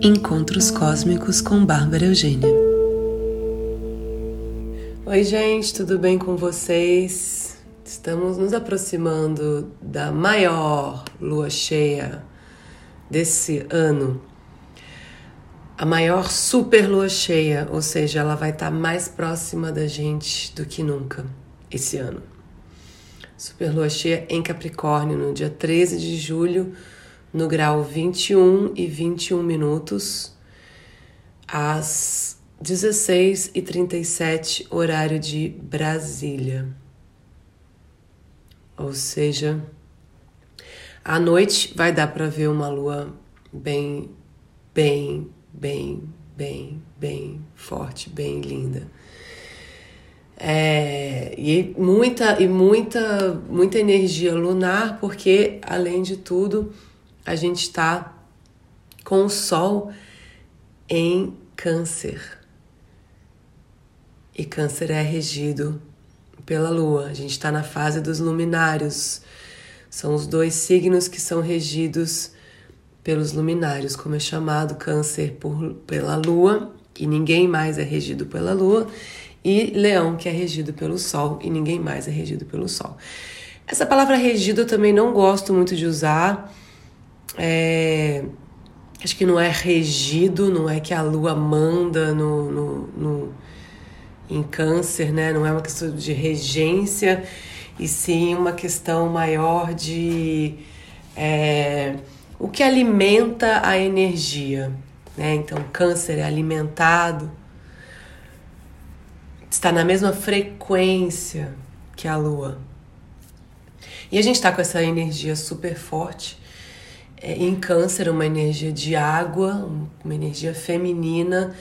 Encontros Cósmicos com Bárbara Eugênia. Oi, gente, tudo bem com vocês? Estamos nos aproximando da maior lua cheia desse ano. A maior super lua cheia, ou seja, ela vai estar mais próxima da gente do que nunca esse ano. Super lua cheia em Capricórnio, no dia 13 de julho no grau 21 e 21 minutos, às 16 e 37 horário de Brasília. Ou seja, à noite vai dar para ver uma lua bem, bem, bem, bem, bem forte, bem linda. É, e muita e muita muita energia lunar porque além de tudo a gente está com o Sol em Câncer. E Câncer é regido pela Lua. A gente está na fase dos luminários. São os dois signos que são regidos pelos luminários, como é chamado Câncer por, pela Lua, e ninguém mais é regido pela Lua, e Leão, que é regido pelo Sol, e ninguém mais é regido pelo Sol. Essa palavra regido eu também não gosto muito de usar é, acho que não é regido, não é que a lua manda no, no, no, em câncer, né? Não é uma questão de regência, e sim uma questão maior de é, o que alimenta a energia. Né? Então, câncer é alimentado, está na mesma frequência que a lua. E a gente está com essa energia super forte é, em Câncer, uma energia de água, uma energia feminina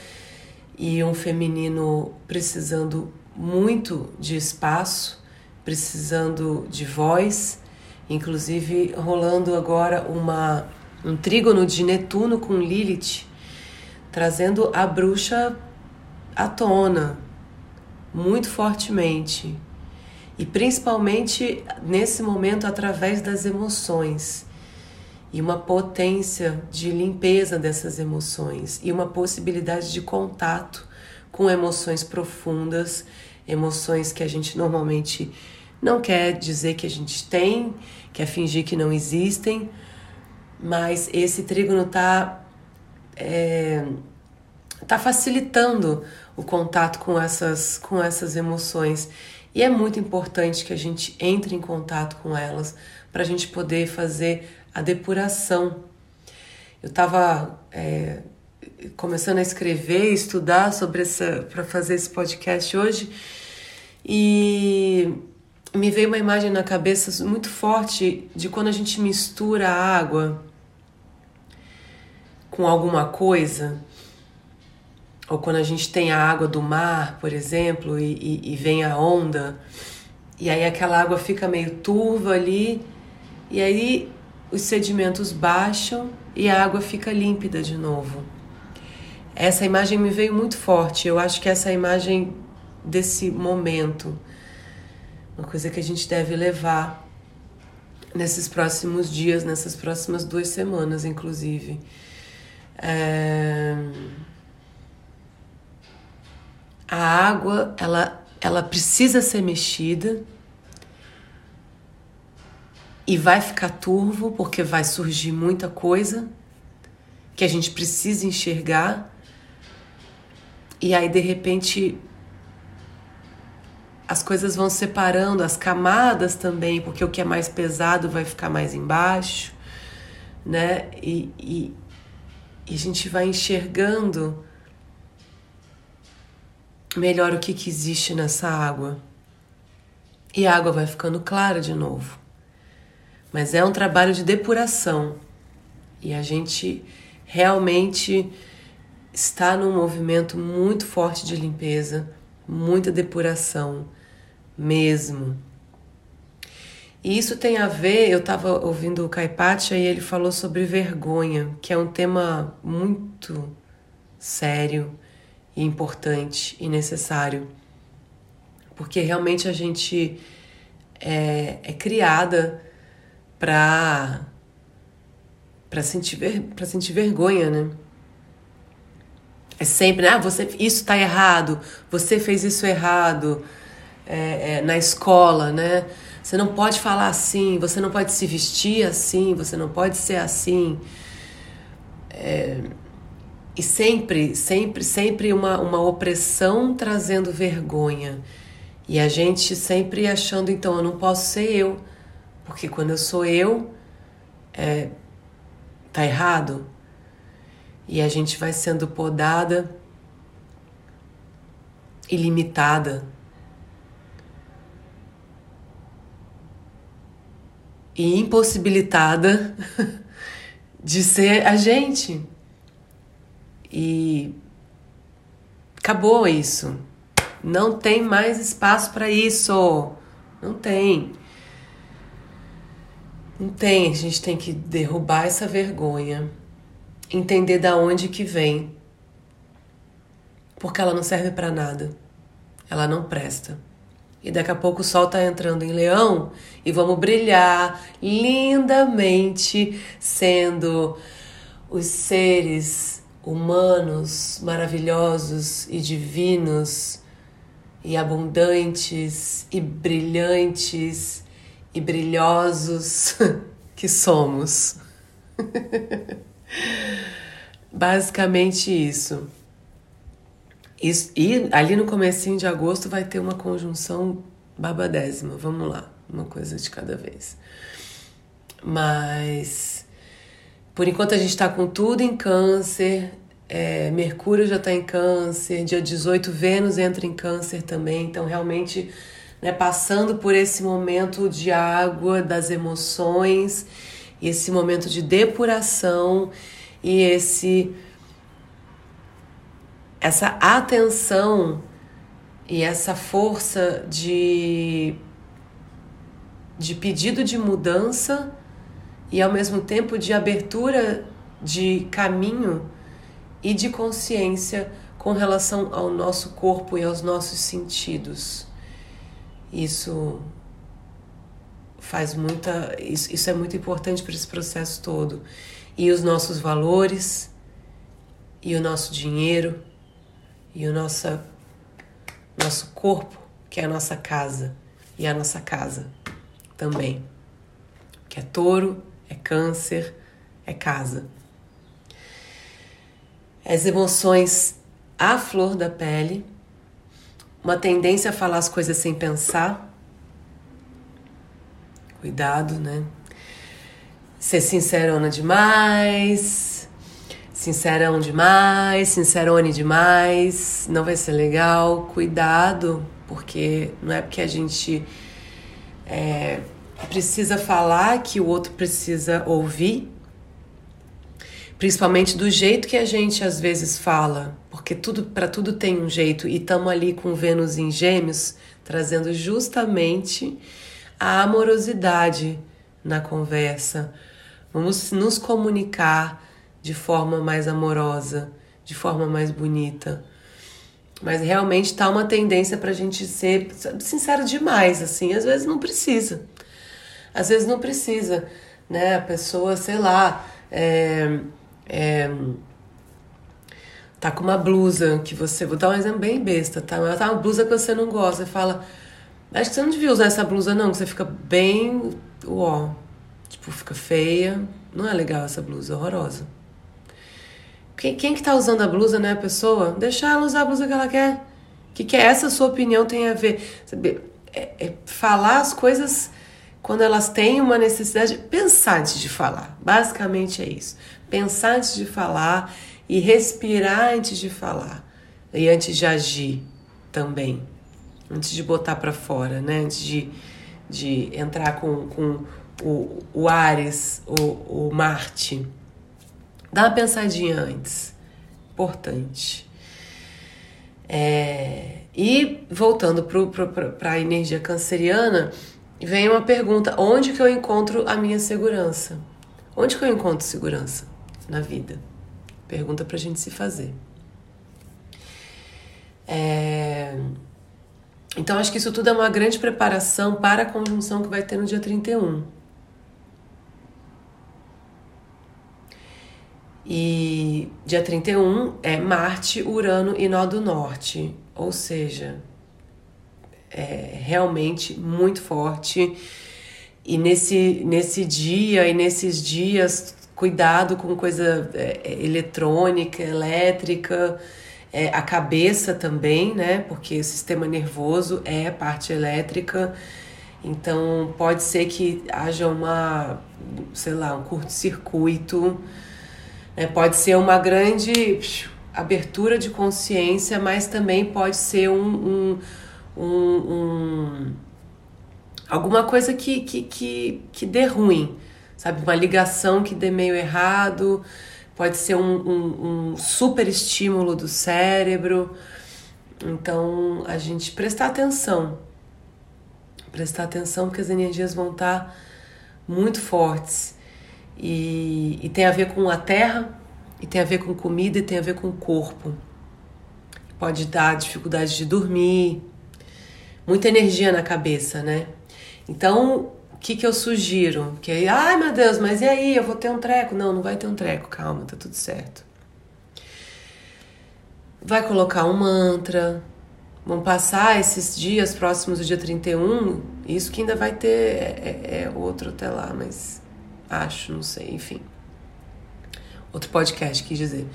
e um feminino precisando muito de espaço, precisando de voz, inclusive rolando agora uma, um trígono de Netuno com Lilith, trazendo a bruxa à tona muito fortemente. E principalmente nesse momento através das emoções e uma potência de limpeza dessas emoções. E uma possibilidade de contato com emoções profundas, emoções que a gente normalmente não quer dizer que a gente tem, quer fingir que não existem, mas esse trígono está é, tá facilitando o contato com essas, com essas emoções. E é muito importante que a gente entre em contato com elas para a gente poder fazer a depuração. Eu estava é, começando a escrever, estudar sobre essa para fazer esse podcast hoje e me veio uma imagem na cabeça muito forte de quando a gente mistura a água com alguma coisa, ou quando a gente tem a água do mar, por exemplo, e, e, e vem a onda, e aí aquela água fica meio turva ali, e aí os sedimentos baixam e a água fica límpida de novo. Essa imagem me veio muito forte. Eu acho que essa imagem desse momento, uma coisa que a gente deve levar nesses próximos dias, nessas próximas duas semanas, inclusive. É... A água, ela, ela precisa ser mexida e vai ficar turvo porque vai surgir muita coisa que a gente precisa enxergar. E aí de repente as coisas vão separando, as camadas também, porque o que é mais pesado vai ficar mais embaixo, né? E, e, e a gente vai enxergando melhor o que, que existe nessa água. E a água vai ficando clara de novo mas é um trabalho de depuração e a gente realmente está num movimento muito forte de limpeza, muita depuração mesmo. E isso tem a ver, eu estava ouvindo o Caipatia e ele falou sobre vergonha, que é um tema muito sério e importante e necessário, porque realmente a gente é, é criada para para sentir para sentir vergonha, né? É sempre, ah, você, isso está errado, você fez isso errado é, é, na escola, né? Você não pode falar assim, você não pode se vestir assim, você não pode ser assim. É, e sempre, sempre, sempre uma, uma opressão trazendo vergonha. E a gente sempre achando, então, eu não posso ser eu, porque quando eu sou eu, é, tá errado. E a gente vai sendo podada e limitada. E impossibilitada de ser a gente. E acabou isso. Não tem mais espaço para isso. Não tem. Não tem. A gente tem que derrubar essa vergonha, entender da onde que vem. Porque ela não serve para nada. Ela não presta. E daqui a pouco o sol tá entrando em leão e vamos brilhar lindamente sendo os seres humanos maravilhosos e divinos e abundantes e brilhantes e brilhosos que somos. Basicamente isso. E ali no comecinho de agosto vai ter uma conjunção babadésima. Vamos lá, uma coisa de cada vez. Mas por enquanto a gente está com tudo em câncer, é, Mercúrio já está em câncer, dia 18 Vênus entra em câncer também, então realmente né, passando por esse momento de água das emoções, esse momento de depuração e esse essa atenção e essa força de de pedido de mudança e ao mesmo tempo de abertura de caminho e de consciência com relação ao nosso corpo e aos nossos sentidos. Isso faz muita. Isso, isso é muito importante para esse processo todo. E os nossos valores, e o nosso dinheiro, e o nosso, nosso corpo, que é a nossa casa, e a nossa casa também. Que é touro, é câncer, é casa. As emoções à flor da pele, uma tendência a falar as coisas sem pensar. Cuidado, né? Ser sincerona demais, sincerão demais, sincerone demais, não vai ser legal. Cuidado, porque não é porque a gente é, precisa falar que o outro precisa ouvir, principalmente do jeito que a gente às vezes fala, porque tudo para tudo tem um jeito e estamos ali com Vênus em Gêmeos trazendo justamente a amorosidade na conversa. Vamos nos comunicar de forma mais amorosa, de forma mais bonita. Mas realmente tá uma tendência para a gente ser sincero demais, assim. Às vezes não precisa. Às vezes não precisa, né? A pessoa, sei lá, é, é, tá com uma blusa que você. Vou dar um exemplo bem besta, tá? Mas tá uma blusa que você não gosta. Você fala, acho que você não devia usar essa blusa, não, que você fica bem. Uó. Tipo, fica feia. Não é legal essa blusa, horrorosa. Quem, quem que tá usando a blusa, né, a pessoa? Deixa ela usar a blusa que ela quer. O que, que é essa sua opinião tem a ver? Sabe, é, é falar as coisas quando elas têm uma necessidade, pensar antes de falar. Basicamente é isso. Pensar antes de falar e respirar antes de falar. E antes de agir também. Antes de botar para fora, né? Antes de, de entrar com, com o, o Ares, o, o Marte. Dá uma pensadinha antes. Importante. É, e voltando para a energia canceriana, vem uma pergunta: onde que eu encontro a minha segurança? Onde que eu encontro segurança na vida? Pergunta pra gente se fazer. É... Então, acho que isso tudo é uma grande preparação para a conjunção que vai ter no dia 31. E dia 31 é Marte, Urano e Nó do Norte. Ou seja, é realmente muito forte. E nesse, nesse dia e nesses dias, cuidado com coisa é, é eletrônica, elétrica, é, a cabeça também, né? Porque o sistema nervoso é parte elétrica. Então pode ser que haja uma, sei lá, um curto-circuito. Né? Pode ser uma grande abertura de consciência, mas também pode ser um, um, um, um alguma coisa que, que, que, que dê ruim, sabe? Uma ligação que dê meio errado, pode ser um, um, um super estímulo do cérebro. Então, a gente prestar atenção. Prestar atenção porque as energias vão estar muito fortes. E, e tem a ver com a terra, e tem a ver com comida, e tem a ver com o corpo. Pode dar dificuldade de dormir, muita energia na cabeça, né? Então, o que, que eu sugiro? Que aí, ai meu Deus, mas e aí? Eu vou ter um treco? Não, não vai ter um treco, calma, tá tudo certo. Vai colocar um mantra. Vão passar esses dias próximos do dia 31. Isso que ainda vai ter é, é, é outro até lá, mas acho, não sei, enfim. Outro podcast, quis dizer.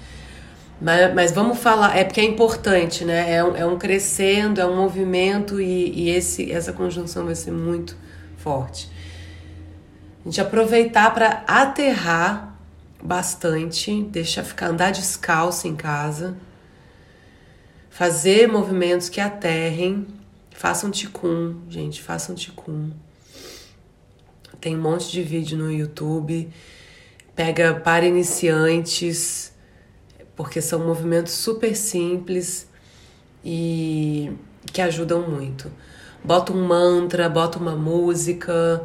Mas, mas, vamos falar, é porque é importante, né? É um, é um crescendo, é um movimento e, e esse, essa conjunção vai ser muito forte. A gente aproveitar para aterrar bastante, deixar ficar andar descalço em casa, fazer movimentos que aterrem, façam ticum, gente, façam ticum. Tem um monte de vídeo no YouTube. Pega para iniciantes, porque são movimentos super simples e que ajudam muito. Bota um mantra, bota uma música,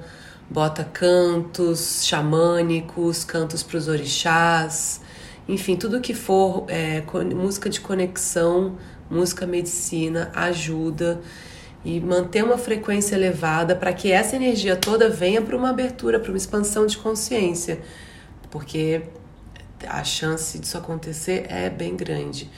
bota cantos xamânicos, cantos para os orixás, enfim, tudo que for é, música de conexão, música medicina ajuda e manter uma frequência elevada para que essa energia toda venha para uma abertura, para uma expansão de consciência, porque a chance disso acontecer é bem grande.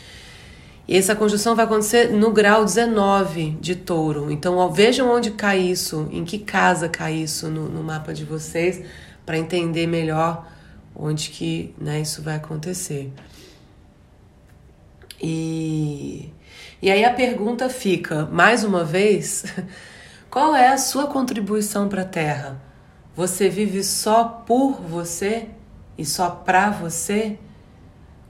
E essa conjunção vai acontecer no grau 19 de touro. Então, ó, vejam onde cai isso, em que casa cai isso no, no mapa de vocês, para entender melhor onde que né, isso vai acontecer. E, e aí a pergunta fica, mais uma vez, qual é a sua contribuição para a Terra? Você vive só por você e só para você?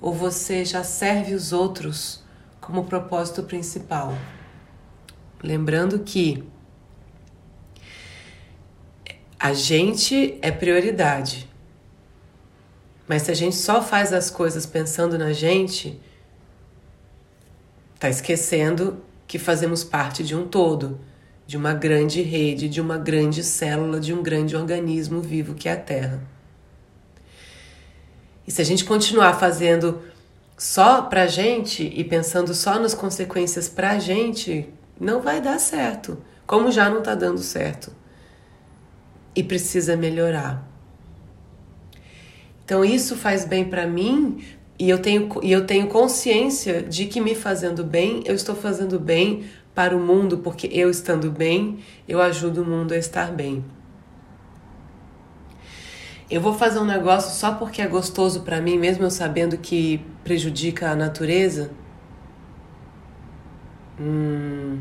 Ou você já serve os outros? como propósito principal. Lembrando que a gente é prioridade. Mas se a gente só faz as coisas pensando na gente, tá esquecendo que fazemos parte de um todo, de uma grande rede, de uma grande célula, de um grande organismo vivo que é a Terra. E se a gente continuar fazendo só pra gente e pensando só nas consequências pra gente, não vai dar certo. Como já não tá dando certo. E precisa melhorar. Então isso faz bem para mim e eu tenho e eu tenho consciência de que me fazendo bem, eu estou fazendo bem para o mundo, porque eu estando bem, eu ajudo o mundo a estar bem. Eu vou fazer um negócio só porque é gostoso para mim, mesmo eu sabendo que prejudica a natureza? Hum,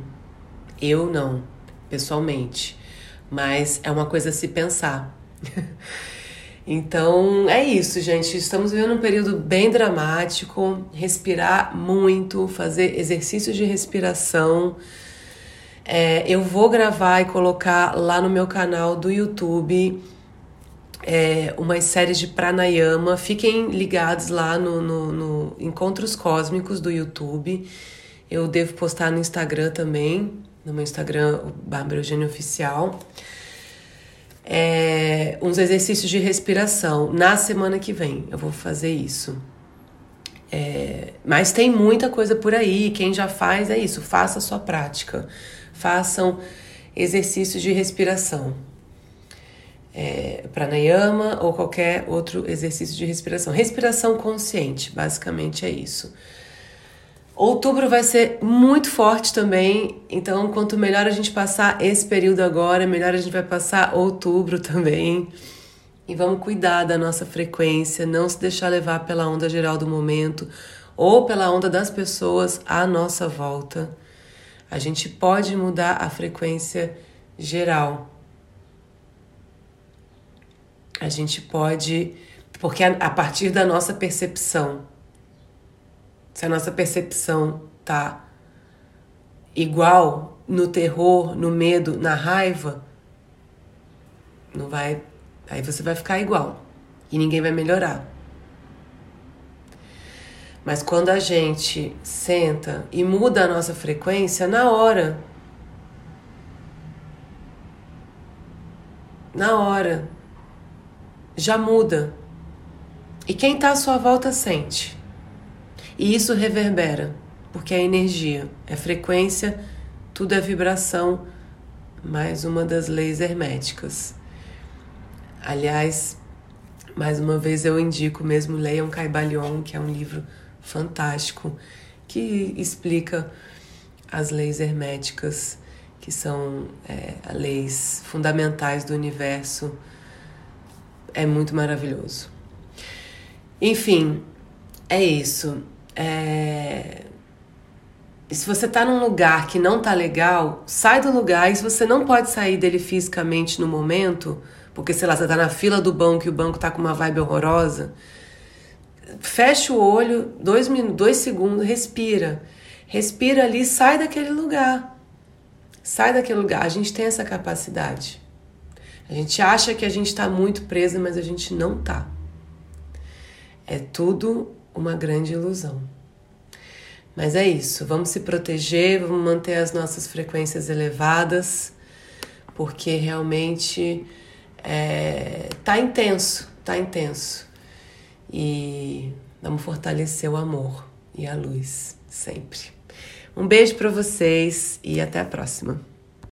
eu não, pessoalmente. Mas é uma coisa a se pensar. então é isso, gente. Estamos vivendo um período bem dramático. Respirar muito, fazer exercícios de respiração. É, eu vou gravar e colocar lá no meu canal do YouTube é, umas séries de pranayama. Fiquem ligados lá no, no, no, Encontros Cósmicos do YouTube. Eu devo postar no Instagram também, no meu Instagram, Bárbara Eugênio Oficial. É, uns exercícios de respiração. Na semana que vem eu vou fazer isso. É, mas tem muita coisa por aí. Quem já faz é isso. Faça a sua prática. Façam exercícios de respiração. É, pranayama ou qualquer outro exercício de respiração. Respiração consciente, basicamente é isso. Outubro vai ser muito forte também, então quanto melhor a gente passar esse período agora, melhor a gente vai passar outubro também. E vamos cuidar da nossa frequência, não se deixar levar pela onda geral do momento ou pela onda das pessoas à nossa volta. A gente pode mudar a frequência geral. A gente pode, porque a, partir da nossa percepção, se a nossa percepção tá igual no terror, no medo, na raiva, não vai Aí você vai ficar igual e ninguém vai melhorar. Mas quando a gente senta e muda a nossa frequência, na hora. Na hora. Já muda. E quem está à sua volta sente. E isso reverbera, porque é energia, é frequência, tudo é vibração, mais uma das leis herméticas. Aliás, mais uma vez eu indico mesmo leiam Caibalion, que é um livro fantástico que explica as leis herméticas, que são é, leis fundamentais do universo. É muito maravilhoso. Enfim, é isso. É... Se você está num lugar que não tá legal, sai do lugar. E se você não pode sair dele fisicamente no momento, porque, sei lá, você tá na fila do banco e o banco tá com uma vibe horrorosa. Fecha o olho, dois, minutos, dois segundos, respira. Respira ali, sai daquele lugar. Sai daquele lugar. A gente tem essa capacidade. A gente acha que a gente está muito presa, mas a gente não tá. É tudo uma grande ilusão. Mas é isso, vamos se proteger, vamos manter as nossas frequências elevadas, porque realmente é, tá intenso, tá intenso. E vamos fortalecer o amor e a luz sempre. Um beijo para vocês e até a próxima.